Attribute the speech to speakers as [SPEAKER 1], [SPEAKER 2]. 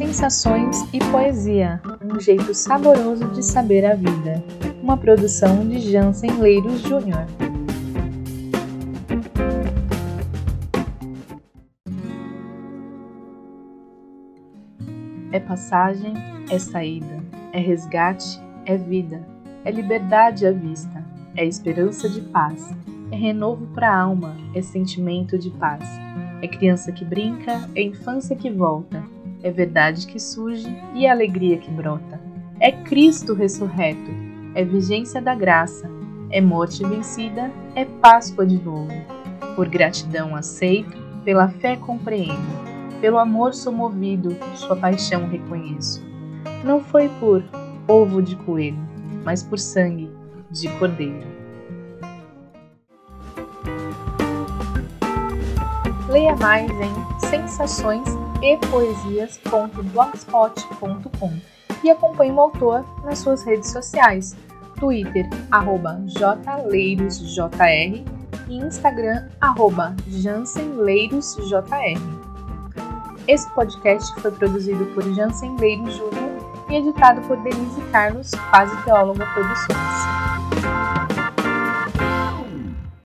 [SPEAKER 1] Sensações e Poesia, um jeito saboroso de saber a vida. Uma produção de Jansen Leiros Júnior. É passagem, é saída, é resgate, é vida, é liberdade à vista, é esperança de paz, é renovo para a alma, é sentimento de paz. É criança que brinca, é infância que volta, é verdade que surge e alegria que brota. É Cristo ressurreto, é vigência da graça, é morte vencida, é Páscoa de novo. Por gratidão aceito, pela fé compreendo, pelo amor sou movido, sua paixão reconheço. Não foi por ovo de coelho, mas por sangue de cordeiro. Leia mais em sensações e poesias.blogspot.com e acompanhe o autor nas suas redes sociais, Twitter, arroba jleirosjr e Instagram, arroba jansenleirosjr. Esse podcast foi produzido por Jansen Leiros Júnior e editado por Denise Carlos, quase teóloga produções.